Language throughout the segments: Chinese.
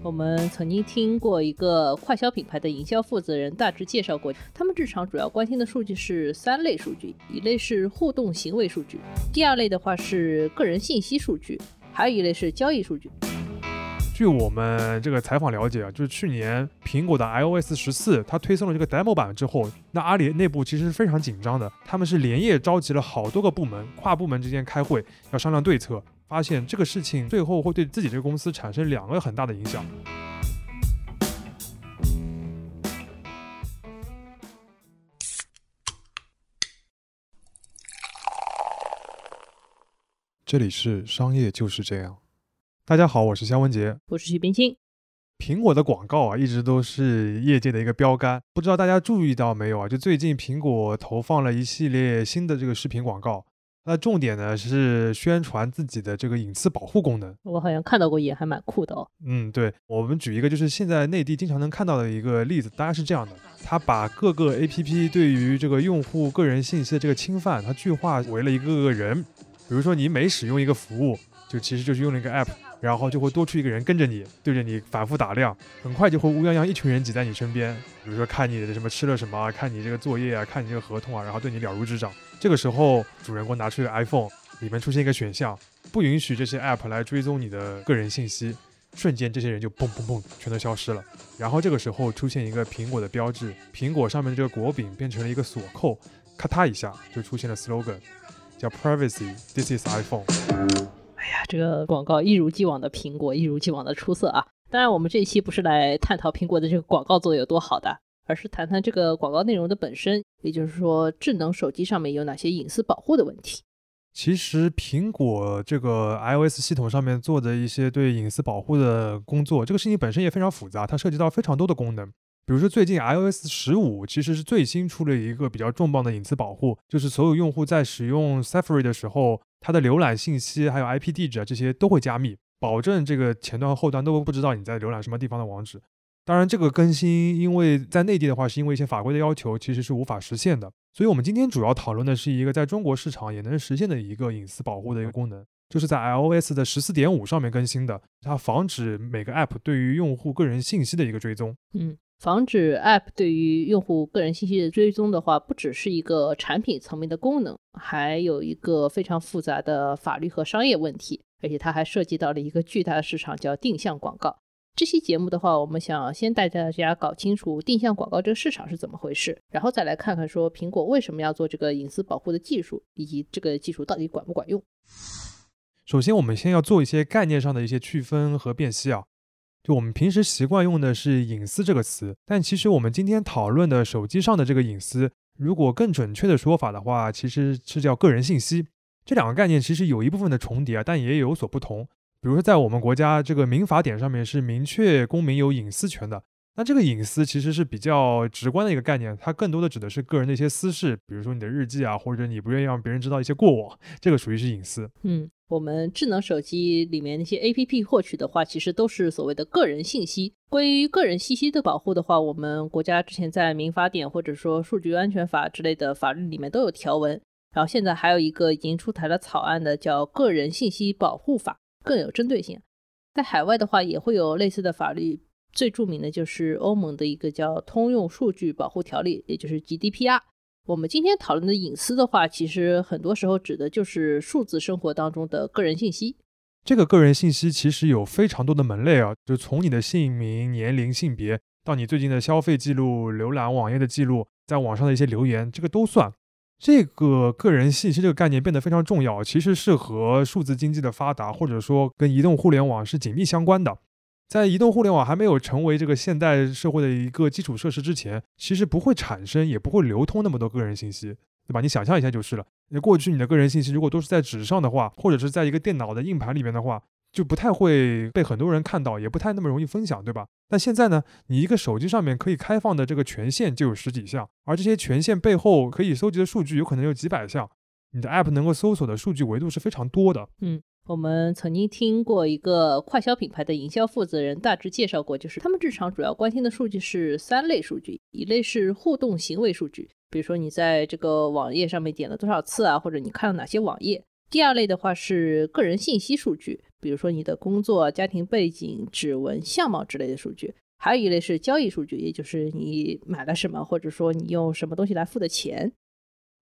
我们曾经听过一个快消品牌的营销负责人大致介绍过，他们日常主要关心的数据是三类数据，一类是互动行为数据，第二类的话是个人信息数据，还有一类是交易数据。据我们这个采访了解啊，就是去年苹果的 iOS 十四它推送了这个 demo 版之后，那阿里内部其实是非常紧张的，他们是连夜召集了好多个部门，跨部门之间开会，要商量对策。发现这个事情最后会对自己这个公司产生两个很大的影响。这里是商业就是这样。大家好，我是肖文杰，我是徐冰清。苹果的广告啊，一直都是业界的一个标杆，不知道大家注意到没有啊？就最近苹果投放了一系列新的这个视频广告。那重点呢是宣传自己的这个隐私保护功能，我好像看到过，也还蛮酷的哦。嗯，对，我们举一个就是现在内地经常能看到的一个例子，大概是这样的：他把各个 APP 对于这个用户个人信息的这个侵犯，他具化为了一个个人。比如说你每使用一个服务，就其实就是用了一个 App，然后就会多出一个人跟着你，对着你反复打量，很快就会乌泱泱一群人挤在你身边，比如说看你的什么吃了什么，看你这个作业啊，看你这个合同啊，然后对你了如指掌。这个时候，主人公拿出一个 iPhone，里面出现一个选项，不允许这些 App 来追踪你的个人信息。瞬间，这些人就嘣嘣嘣，全都消失了。然后这个时候出现一个苹果的标志，苹果上面的这个果柄变成了一个锁扣，咔嗒一下就出现了 slogan，叫 Privacy，This is iPhone。哎呀，这个广告一如既往的苹果，一如既往的出色啊！当然，我们这一期不是来探讨苹果的这个广告做的有多好的。而是谈谈这个广告内容的本身，也就是说，智能手机上面有哪些隐私保护的问题。其实，苹果这个 iOS 系统上面做的一些对隐私保护的工作，这个事情本身也非常复杂，它涉及到非常多的功能。比如说，最近 iOS 十五其实是最新出了一个比较重磅的隐私保护，就是所有用户在使用 Safari 的时候，它的浏览信息还有 IP 地址啊这些都会加密，保证这个前端和后端都不知道你在浏览什么地方的网址。当然，这个更新因为在内地的话，是因为一些法规的要求，其实是无法实现的。所以，我们今天主要讨论的是一个在中国市场也能实现的一个隐私保护的一个功能，就是在 iOS 的十四点五上面更新的，它防止每个 App 对于用户个人信息的一个追踪。嗯，防止 App 对于用户个人信息的追踪的话，不只是一个产品层面的功能，还有一个非常复杂的法律和商业问题，而且它还涉及到了一个巨大的市场，叫定向广告。这期节目的话，我们想先带大家搞清楚定向广告这个市场是怎么回事，然后再来看看说苹果为什么要做这个隐私保护的技术，以及这个技术到底管不管用。首先，我们先要做一些概念上的一些区分和辨析啊。就我们平时习惯用的是“隐私”这个词，但其实我们今天讨论的手机上的这个隐私，如果更准确的说法的话，其实是叫个人信息。这两个概念其实有一部分的重叠啊，但也有所不同。比如说，在我们国家这个民法典上面是明确公民有隐私权的。那这个隐私其实是比较直观的一个概念，它更多的指的是个人的一些私事，比如说你的日记啊，或者你不愿意让别人知道一些过往，这个属于是隐私。嗯，我们智能手机里面那些 APP 获取的话，其实都是所谓的个人信息。关于个人信息的保护的话，我们国家之前在民法典或者说数据安全法之类的法律里面都有条文。然后现在还有一个已经出台了草案的叫《个人信息保护法》。更有针对性，在海外的话也会有类似的法律，最著名的就是欧盟的一个叫《通用数据保护条例》，也就是 GDPR。我们今天讨论的隐私的话，其实很多时候指的就是数字生活当中的个人信息。这个个人信息其实有非常多的门类啊，就从你的姓名、年龄、性别，到你最近的消费记录、浏览网页的记录，在网上的一些留言，这个都算。这个个人信息这个概念变得非常重要，其实是和数字经济的发达，或者说跟移动互联网是紧密相关的。在移动互联网还没有成为这个现代社会的一个基础设施之前，其实不会产生，也不会流通那么多个人信息，对吧？你想象一下就是了。那过去你的个人信息如果都是在纸上的话，或者是在一个电脑的硬盘里面的话。就不太会被很多人看到，也不太那么容易分享，对吧？但现在呢，你一个手机上面可以开放的这个权限就有十几项，而这些权限背后可以搜集的数据有可能有几百项，你的 App 能够搜索的数据维度是非常多的。嗯，我们曾经听过一个快消品牌的营销负责人大致介绍过，就是他们日常主要关心的数据是三类数据，一类是互动行为数据，比如说你在这个网页上面点了多少次啊，或者你看了哪些网页。第二类的话是个人信息数据，比如说你的工作、家庭背景、指纹、相貌之类的数据。还有一类是交易数据，也就是你买了什么，或者说你用什么东西来付的钱。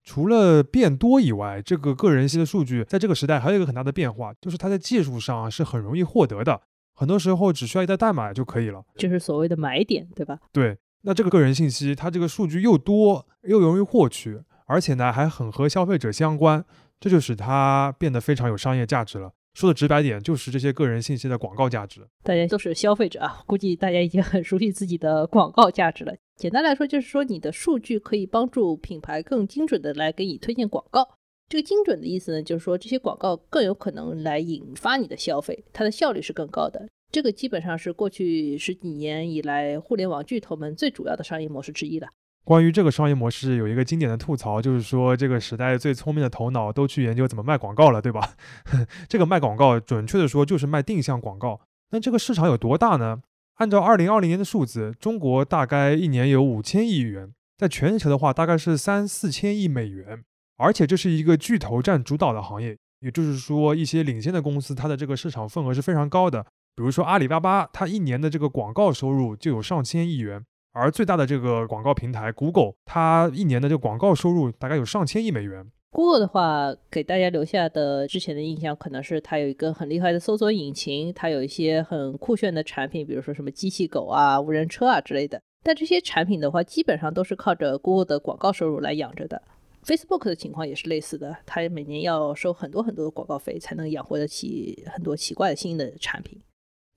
除了变多以外，这个个人信息的数据在这个时代还有一个很大的变化，就是它在技术上是很容易获得的，很多时候只需要一段代码就可以了，就是所谓的买点，对吧？对。那这个个人信息，它这个数据又多又容易获取，而且呢还很和消费者相关，这就使它变得非常有商业价值了。说的直白点，就是这些个人信息的广告价值。大家都是消费者啊，估计大家已经很熟悉自己的广告价值了。简单来说，就是说你的数据可以帮助品牌更精准的来给你推荐广告。这个精准的意思呢，就是说这些广告更有可能来引发你的消费，它的效率是更高的。这个基本上是过去十几年以来互联网巨头们最主要的商业模式之一了。关于这个商业模式，有一个经典的吐槽，就是说这个时代最聪明的头脑都去研究怎么卖广告了，对吧？这个卖广告，准确的说就是卖定向广告。那这个市场有多大呢？按照二零二零年的数字，中国大概一年有五千亿元，在全球的话大概是三四千亿美元，而且这是一个巨头占主导的行业，也就是说一些领先的公司，它的这个市场份额是非常高的。比如说阿里巴巴，它一年的这个广告收入就有上千亿元，而最大的这个广告平台 Google，它一年的这个广告收入大概有上千亿美元。Google 的话，给大家留下的之前的印象，可能是它有一个很厉害的搜索引擎，它有一些很酷炫的产品，比如说什么机器狗啊、无人车啊之类的。但这些产品的话，基本上都是靠着 Google 的广告收入来养着的。Facebook 的情况也是类似的，它每年要收很多很多的广告费，才能养活得起很多奇怪的新的产品。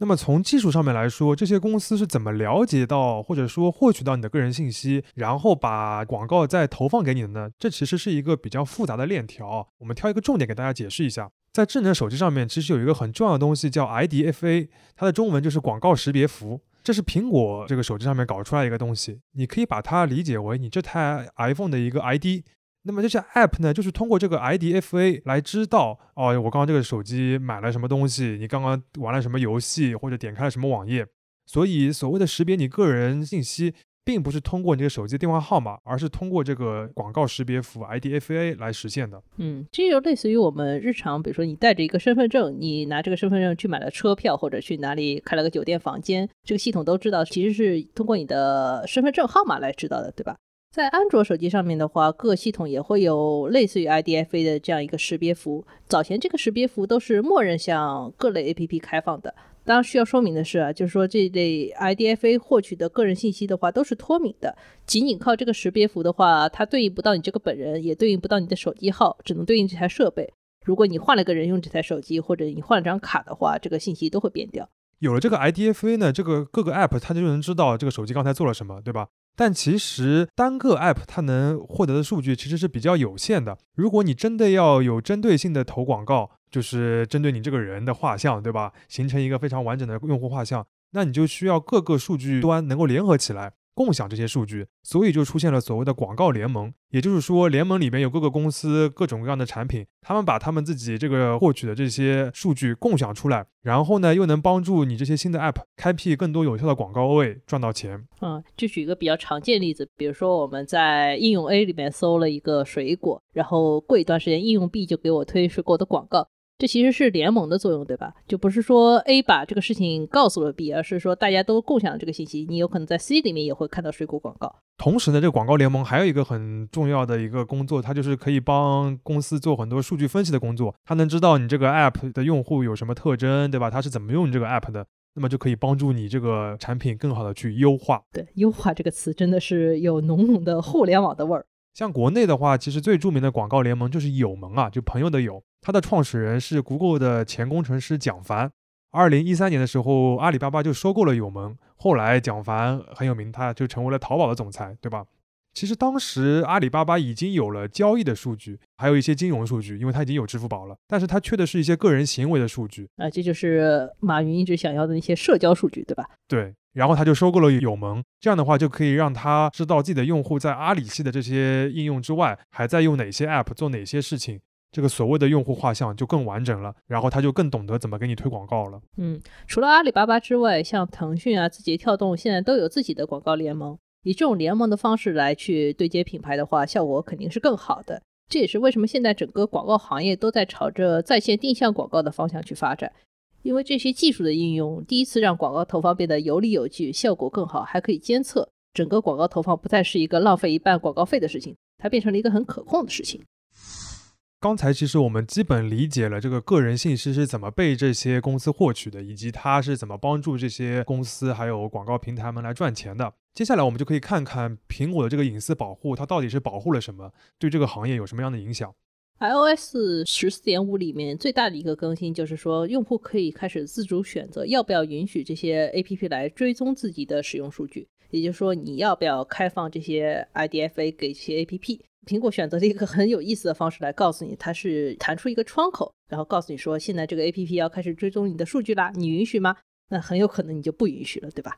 那么从技术上面来说，这些公司是怎么了解到或者说获取到你的个人信息，然后把广告再投放给你的呢？这其实是一个比较复杂的链条。我们挑一个重点给大家解释一下。在智能手机上面，其实有一个很重要的东西叫 IDFA，它的中文就是广告识别符。这是苹果这个手机上面搞出来一个东西，你可以把它理解为你这台 iPhone 的一个 ID。那么这些 App 呢，就是通过这个 IDFA 来知道，哦，我刚刚这个手机买了什么东西，你刚刚玩了什么游戏，或者点开了什么网页。所以所谓的识别你个人信息，并不是通过你的手机电话号码，而是通过这个广告识别符 IDFA 来实现的。嗯，这就类似于我们日常，比如说你带着一个身份证，你拿这个身份证去买了车票，或者去哪里开了个酒店房间，这个系统都知道，其实是通过你的身份证号码来知道的，对吧？在安卓手机上面的话，各系统也会有类似于 IDFA 的这样一个识别符。早前这个识别符都是默认向各类 APP 开放的。当然需要说明的是啊，就是说这类 IDFA 获取的个人信息的话都是脱敏的，仅仅靠这个识别符的话，它对应不到你这个本人，也对应不到你的手机号，只能对应这台设备。如果你换了个人用这台手机，或者你换了张卡的话，这个信息都会变掉。有了这个 IDFA 呢，这个各个 App 它就能知道这个手机刚才做了什么，对吧？但其实单个 App 它能获得的数据其实是比较有限的。如果你真的要有针对性的投广告，就是针对你这个人的画像，对吧？形成一个非常完整的用户画像，那你就需要各个数据端能够联合起来。共享这些数据，所以就出现了所谓的广告联盟。也就是说，联盟里面有各个公司、各种各样的产品，他们把他们自己这个获取的这些数据共享出来，然后呢，又能帮助你这些新的 App 开辟更多有效的广告位，赚到钱。嗯，就举一个比较常见例子，比如说我们在应用 A 里面搜了一个水果，然后过一段时间，应用 B 就给我推水果的广告。这其实是联盟的作用，对吧？就不是说 A 把这个事情告诉了 B，而是说大家都共享这个信息。你有可能在 C 里面也会看到水果广告。同时呢，这个广告联盟还有一个很重要的一个工作，它就是可以帮公司做很多数据分析的工作。它能知道你这个 App 的用户有什么特征，对吧？它是怎么用你这个 App 的，那么就可以帮助你这个产品更好的去优化。对，优化这个词真的是有浓浓的互联网的味儿。像国内的话，其实最著名的广告联盟就是友盟啊，就朋友的友。它的创始人是 Google 的前工程师蒋凡。二零一三年的时候，阿里巴巴就收购了友盟。后来蒋凡很有名，他就成为了淘宝的总裁，对吧？其实当时阿里巴巴已经有了交易的数据，还有一些金融数据，因为它已经有支付宝了。但是它缺的是一些个人行为的数据啊，这就是马云一直想要的那些社交数据，对吧？对。然后他就收购了友盟，这样的话就可以让他知道自己的用户在阿里系的这些应用之外，还在用哪些 App 做哪些事情，这个所谓的用户画像就更完整了。然后他就更懂得怎么给你推广告了。嗯，除了阿里巴巴之外，像腾讯啊、字节跳动现在都有自己的广告联盟。以这种联盟的方式来去对接品牌的话，效果肯定是更好的。这也是为什么现在整个广告行业都在朝着在线定向广告的方向去发展。因为这些技术的应用，第一次让广告投放变得有理有据，效果更好，还可以监测。整个广告投放不再是一个浪费一半广告费的事情，它变成了一个很可控的事情。刚才其实我们基本理解了这个个人信息是怎么被这些公司获取的，以及它是怎么帮助这些公司还有广告平台们来赚钱的。接下来我们就可以看看苹果的这个隐私保护，它到底是保护了什么，对这个行业有什么样的影响。iOS 十四点五里面最大的一个更新就是说，用户可以开始自主选择要不要允许这些 APP 来追踪自己的使用数据。也就是说，你要不要开放这些 IDFA 给这些 APP？苹果选择了一个很有意思的方式来告诉你，它是弹出一个窗口，然后告诉你说，现在这个 APP 要开始追踪你的数据啦，你允许吗？那很有可能你就不允许了，对吧？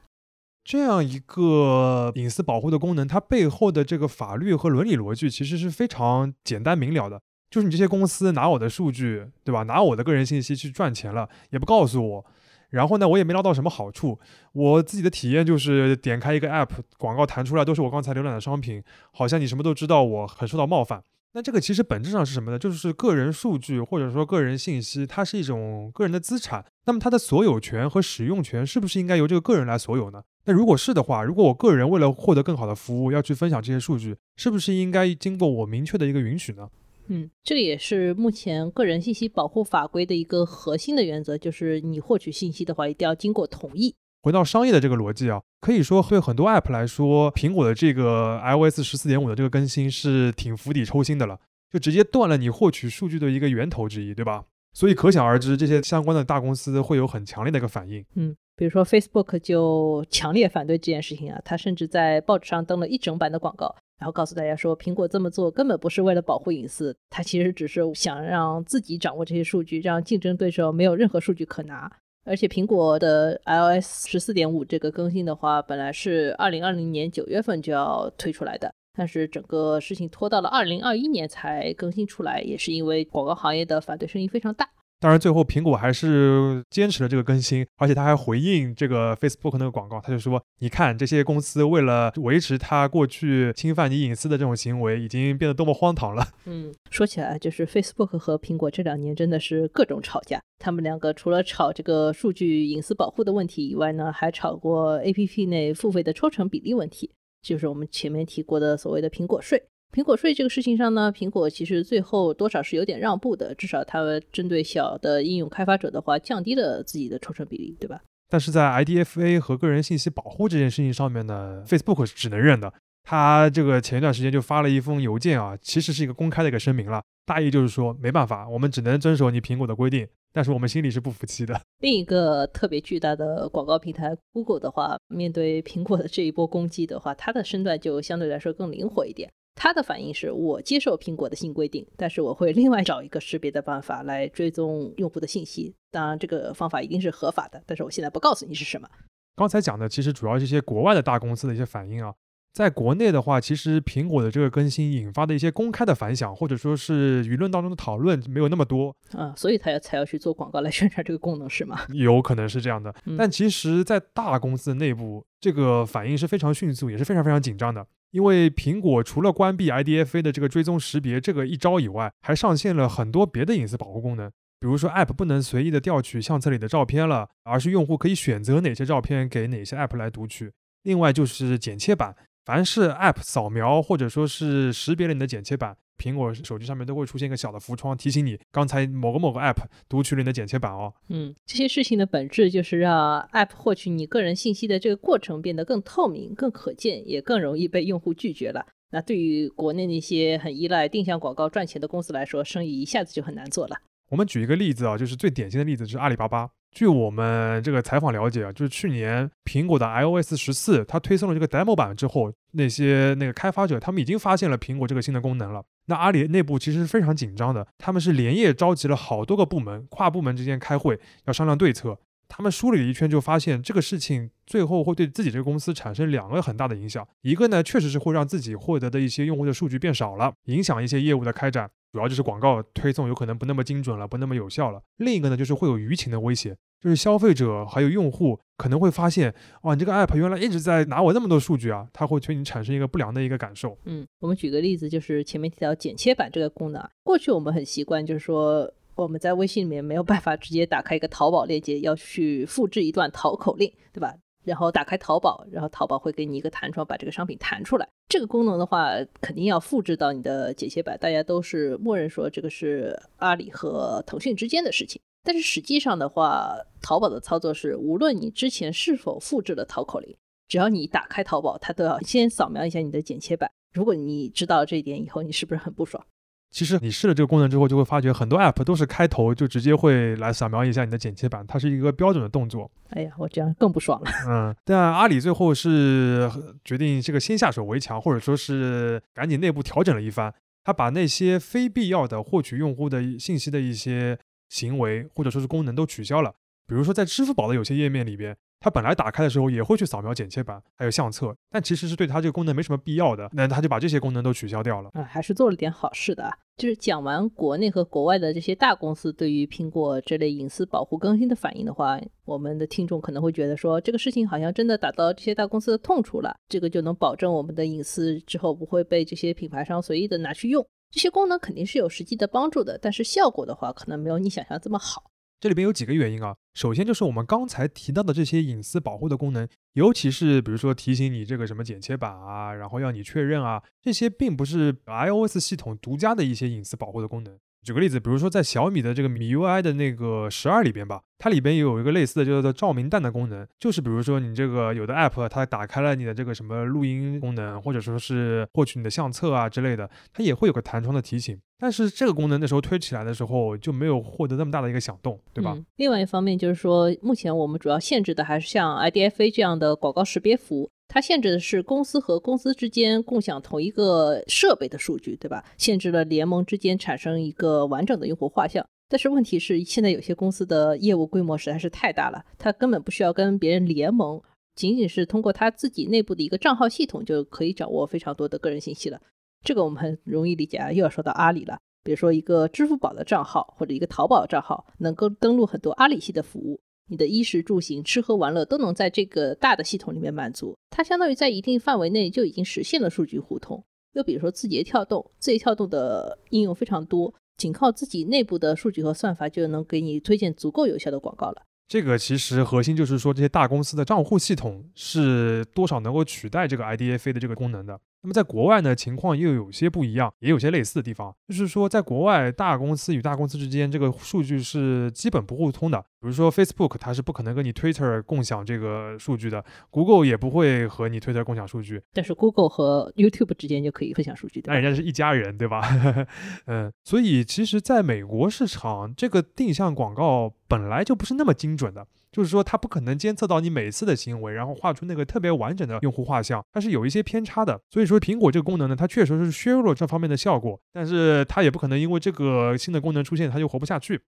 这样一个隐私保护的功能，它背后的这个法律和伦理逻辑其实是非常简单明了的，就是你这些公司拿我的数据，对吧？拿我的个人信息去赚钱了，也不告诉我。然后呢，我也没捞到什么好处。我自己的体验就是点开一个 app，广告弹出来都是我刚才浏览的商品，好像你什么都知道，我很受到冒犯。那这个其实本质上是什么呢？就是个人数据或者说个人信息，它是一种个人的资产。那么它的所有权和使用权是不是应该由这个个人来所有呢？那如果是的话，如果我个人为了获得更好的服务要去分享这些数据，是不是应该经过我明确的一个允许呢？嗯，这个也是目前个人信息保护法规的一个核心的原则，就是你获取信息的话，一定要经过同意。回到商业的这个逻辑啊，可以说对很多 App 来说，苹果的这个 iOS 十四点五的这个更新是挺釜底抽薪的了，就直接断了你获取数据的一个源头之一，对吧？所以可想而知，这些相关的大公司会有很强烈的一个反应。嗯，比如说 Facebook 就强烈反对这件事情啊，他甚至在报纸上登了一整版的广告。然后告诉大家说，苹果这么做根本不是为了保护隐私，它其实只是想让自己掌握这些数据，让竞争对手没有任何数据可拿。而且苹果的 iOS 十四点五这个更新的话，本来是二零二零年九月份就要推出来的，但是整个事情拖到了二零二一年才更新出来，也是因为广告行业的反对声音非常大。当然，最后苹果还是坚持了这个更新，而且他还回应这个 Facebook 那个广告，他就说：“你看，这些公司为了维持他过去侵犯你隐私的这种行为，已经变得多么荒唐了。”嗯，说起来，就是 Facebook 和苹果这两年真的是各种吵架。他们两个除了吵这个数据隐私保护的问题以外呢，还吵过 APP 内付费的抽成比例问题，就是我们前面提过的所谓的苹果税。苹果税这个事情上呢，苹果其实最后多少是有点让步的，至少它针对小的应用开发者的话，降低了自己的抽成比例，对吧？但是在 IDFA 和个人信息保护这件事情上面呢，Facebook 是只能认的。他这个前一段时间就发了一封邮件啊，其实是一个公开的一个声明了，大意就是说没办法，我们只能遵守你苹果的规定，但是我们心里是不服气的。另一个特别巨大的广告平台 Google 的话，面对苹果的这一波攻击的话，它的身段就相对来说更灵活一点。他的反应是我接受苹果的新规定，但是我会另外找一个识别的办法来追踪用户的信息。当然，这个方法一定是合法的，但是我现在不告诉你是什么。刚才讲的其实主要是一些国外的大公司的一些反应啊，在国内的话，其实苹果的这个更新引发的一些公开的反响，或者说是舆论当中的讨论没有那么多啊，所以他要才要去做广告来宣传这个功能是吗？有可能是这样的，但其实，在大公司内部，这个反应是非常迅速，也是非常非常紧张的。因为苹果除了关闭 IDFA 的这个追踪识别这个一招以外，还上线了很多别的隐私保护功能。比如说，App 不能随意的调取相册里的照片了，而是用户可以选择哪些照片给哪些 App 来读取。另外就是剪切板，凡是 App 扫描或者说是识别了你的剪切板。苹果手机上面都会出现一个小的浮窗，提醒你刚才某个某个 App 读取了你的剪切板哦。嗯，这些事情的本质就是让 App 获取你个人信息的这个过程变得更透明、更可见，也更容易被用户拒绝了。那对于国内那些很依赖定向广告赚钱的公司来说，生意一下子就很难做了。我们举一个例子啊，就是最典型的例子，就是阿里巴巴。据我们这个采访了解啊，就是去年苹果的 iOS 十四它推送了这个 demo 版之后，那些那个开发者他们已经发现了苹果这个新的功能了。那阿里内部其实是非常紧张的，他们是连夜召集了好多个部门，跨部门之间开会，要商量对策。他们梳理了一圈，就发现这个事情最后会对自己这个公司产生两个很大的影响。一个呢，确实是会让自己获得的一些用户的数据变少了，影响一些业务的开展。主要就是广告推送有可能不那么精准了，不那么有效了。另一个呢，就是会有舆情的威胁，就是消费者还有用户可能会发现，哇，你这个 app 原来一直在拿我那么多数据啊，它会对你产生一个不良的一个感受。嗯，我们举个例子，就是前面提到剪切板这个功能，过去我们很习惯，就是说我们在微信里面没有办法直接打开一个淘宝链接，要去复制一段淘口令，对吧？然后打开淘宝，然后淘宝会给你一个弹窗，把这个商品弹出来。这个功能的话，肯定要复制到你的剪切板。大家都是默认说这个是阿里和腾讯之间的事情。但是实际上的话，淘宝的操作是，无论你之前是否复制了淘口令，只要你打开淘宝，它都要先扫描一下你的剪切板。如果你知道这一点以后，你是不是很不爽？其实你试了这个功能之后，就会发觉很多 app 都是开头就直接会来扫描一下你的剪切板，它是一个标准的动作。哎呀，我这样更不爽了。嗯，但阿里最后是决定这个先下手为强，或者说是赶紧内部调整了一番，他把那些非必要的获取用户的信息的一些行为或者说是功能都取消了。比如说在支付宝的有些页面里边。它本来打开的时候也会去扫描剪切板，还有相册，但其实是对它这个功能没什么必要的，那它就把这些功能都取消掉了。啊，还是做了点好事的啊。就是讲完国内和国外的这些大公司对于苹果这类隐私保护更新的反应的话，我们的听众可能会觉得说，这个事情好像真的打到这些大公司的痛处了，这个就能保证我们的隐私之后不会被这些品牌商随意的拿去用。这些功能肯定是有实际的帮助的，但是效果的话，可能没有你想象这么好。这里边有几个原因啊，首先就是我们刚才提到的这些隐私保护的功能，尤其是比如说提醒你这个什么剪切板啊，然后要你确认啊，这些并不是 iOS 系统独家的一些隐私保护的功能。举个例子，比如说在小米的这个米 UI 的那个十二里边吧，它里边也有一个类似的叫做照明弹的功能，就是比如说你这个有的 app 它打开了你的这个什么录音功能，或者说是获取你的相册啊之类的，它也会有个弹窗的提醒。但是这个功能那时候推起来的时候就没有获得那么大的一个响动，对吧？另外一方面就是说，目前我们主要限制的还是像 IDFA 这样的广告识别服务。它限制的是公司和公司之间共享同一个设备的数据，对吧？限制了联盟之间产生一个完整的用户画像。但是问题是，现在有些公司的业务规模实在是太大了，它根本不需要跟别人联盟，仅仅是通过它自己内部的一个账号系统就可以掌握非常多的个人信息了。这个我们很容易理解啊，又要说到阿里了。比如说一个支付宝的账号或者一个淘宝账号，能够登录很多阿里系的服务。你的衣食住行、吃喝玩乐都能在这个大的系统里面满足，它相当于在一定范围内就已经实现了数据互通。又比如说字节跳动，字节跳动的应用非常多，仅靠自己内部的数据和算法就能给你推荐足够有效的广告了。这个其实核心就是说，这些大公司的账户系统是多少能够取代这个 IDFA 的这个功能的。那么在国外呢，情况又有些不一样，也有些类似的地方。就是说，在国外，大公司与大公司之间这个数据是基本不互通的。比如说，Facebook 它是不可能跟你 Twitter 共享这个数据的，Google 也不会和你 Twitter 共享数据。但是 Google 和 YouTube 之间就可以分享数据的。那人家是一家人，对吧？嗯，所以其实在美国市场，这个定向广告本来就不是那么精准的。就是说，它不可能监测到你每次的行为，然后画出那个特别完整的用户画像，它是有一些偏差的。所以说，苹果这个功能呢，它确实是削弱了这方面的效果，但是它也不可能因为这个新的功能出现，它就活不下去。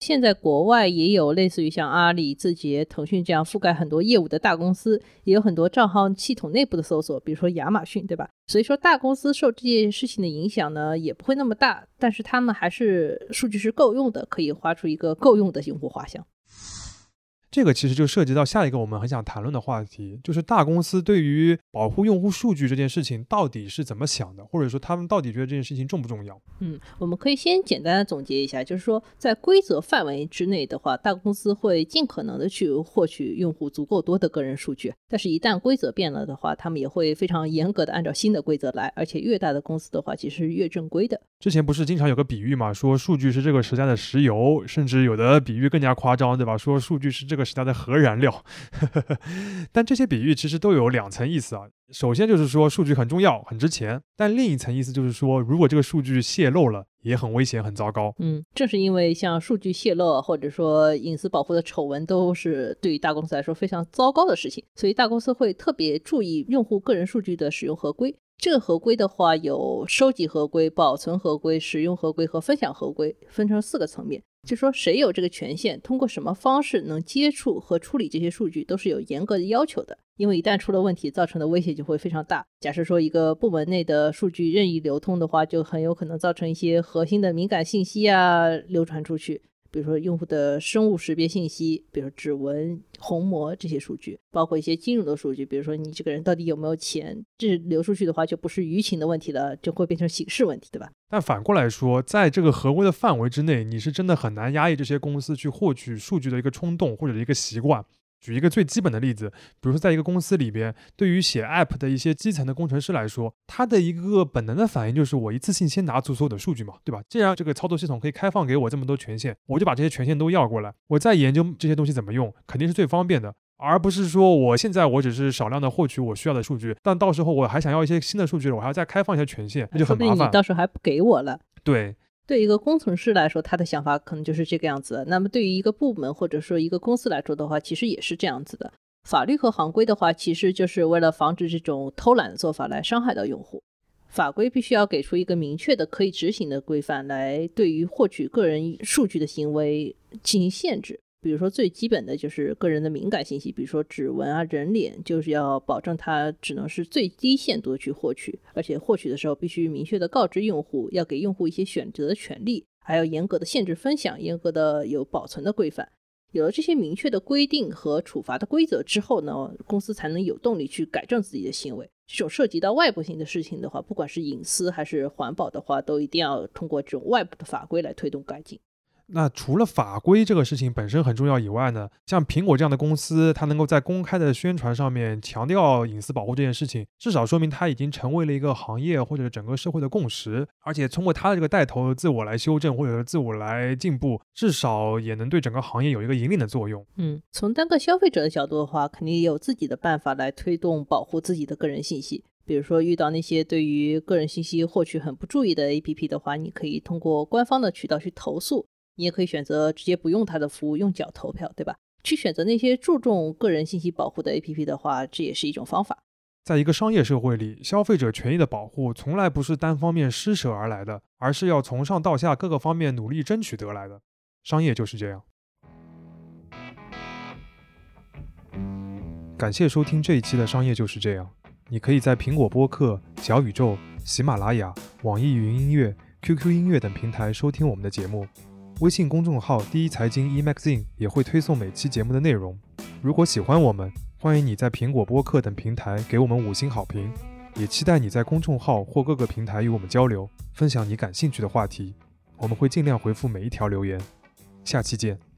现在国外也有类似于像阿里、字节、腾讯这样覆盖很多业务的大公司，也有很多账号系统内部的搜索，比如说亚马逊，对吧？所以说，大公司受这件事情的影响呢，也不会那么大，但是他们还是数据是够用的，可以画出一个够用的用户画像。这个其实就涉及到下一个我们很想谈论的话题，就是大公司对于保护用户数据这件事情到底是怎么想的，或者说他们到底觉得这件事情重不重要？嗯，我们可以先简单的总结一下，就是说在规则范围之内的话，大公司会尽可能的去获取用户足够多的个人数据，但是一旦规则变了的话，他们也会非常严格的按照新的规则来，而且越大的公司的话，其实是越正规的。之前不是经常有个比喻嘛，说数据是这个时代的石油，甚至有的比喻更加夸张，对吧？说数据是这个。时代的核燃料，但这些比喻其实都有两层意思啊。首先就是说数据很重要、很值钱，但另一层意思就是说，如果这个数据泄露了，也很危险、很糟糕。嗯，正是因为像数据泄露或者说隐私保护的丑闻都是对于大公司来说非常糟糕的事情，所以大公司会特别注意用户个人数据的使用合规。这个合规的话，有收集合规、保存合规、使用合规和分享合规，分成四个层面。就说谁有这个权限，通过什么方式能接触和处理这些数据，都是有严格的要求的。因为一旦出了问题，造成的威胁就会非常大。假设说一个部门内的数据任意流通的话，就很有可能造成一些核心的敏感信息啊流传出去。比如说用户的生物识别信息，比如指纹、虹膜这些数据，包括一些金融的数据，比如说你这个人到底有没有钱，这流出去的话就不是舆情的问题了，就会变成刑事问题，对吧？但反过来说，在这个合规的范围之内，你是真的很难压抑这些公司去获取数据的一个冲动或者一个习惯。举一个最基本的例子，比如说，在一个公司里边，对于写 App 的一些基层的工程师来说，他的一个本能的反应就是我一次性先拿足所有的数据嘛，对吧？既然这个操作系统可以开放给我这么多权限，我就把这些权限都要过来，我再研究这些东西怎么用，肯定是最方便的，而不是说我现在我只是少量的获取我需要的数据，但到时候我还想要一些新的数据了，我还要再开放一些权限，那就很麻烦。你到时候还不给我了？对。对一个工程师来说，他的想法可能就是这个样子。那么对于一个部门或者说一个公司来说的话，其实也是这样子的。法律和行规的话，其实就是为了防止这种偷懒的做法来伤害到用户。法规必须要给出一个明确的可以执行的规范，来对于获取个人数据的行为进行限制。比如说最基本的就是个人的敏感信息，比如说指纹啊、人脸，就是要保证它只能是最低限度的去获取，而且获取的时候必须明确的告知用户，要给用户一些选择的权利，还要严格的限制分享，严格的有保存的规范。有了这些明确的规定和处罚的规则之后呢，公司才能有动力去改正自己的行为。这种涉及到外部性的事情的话，不管是隐私还是环保的话，都一定要通过这种外部的法规来推动改进。那除了法规这个事情本身很重要以外呢，像苹果这样的公司，它能够在公开的宣传上面强调隐私保护这件事情，至少说明它已经成为了一个行业或者整个社会的共识。而且通过它的这个带头，自我来修正或者是自我来进步，至少也能对整个行业有一个引领的作用。嗯，从单个消费者的角度的话，肯定也有自己的办法来推动保护自己的个人信息。比如说遇到那些对于个人信息获取很不注意的 APP 的话，你可以通过官方的渠道去投诉。你也可以选择直接不用它的服务，用脚投票，对吧？去选择那些注重个人信息保护的 APP 的话，这也是一种方法。在一个商业社会里，消费者权益的保护从来不是单方面施舍而来的，而是要从上到下各个方面努力争取得来的。商业就是这样。感谢收听这一期的《商业就是这样》。你可以在苹果播客、小宇宙、喜马拉雅、网易云音乐、QQ 音乐等平台收听我们的节目。微信公众号“第一财经 eMagazine” 也会推送每期节目的内容。如果喜欢我们，欢迎你在苹果播客等平台给我们五星好评。也期待你在公众号或各个平台与我们交流，分享你感兴趣的话题。我们会尽量回复每一条留言。下期见。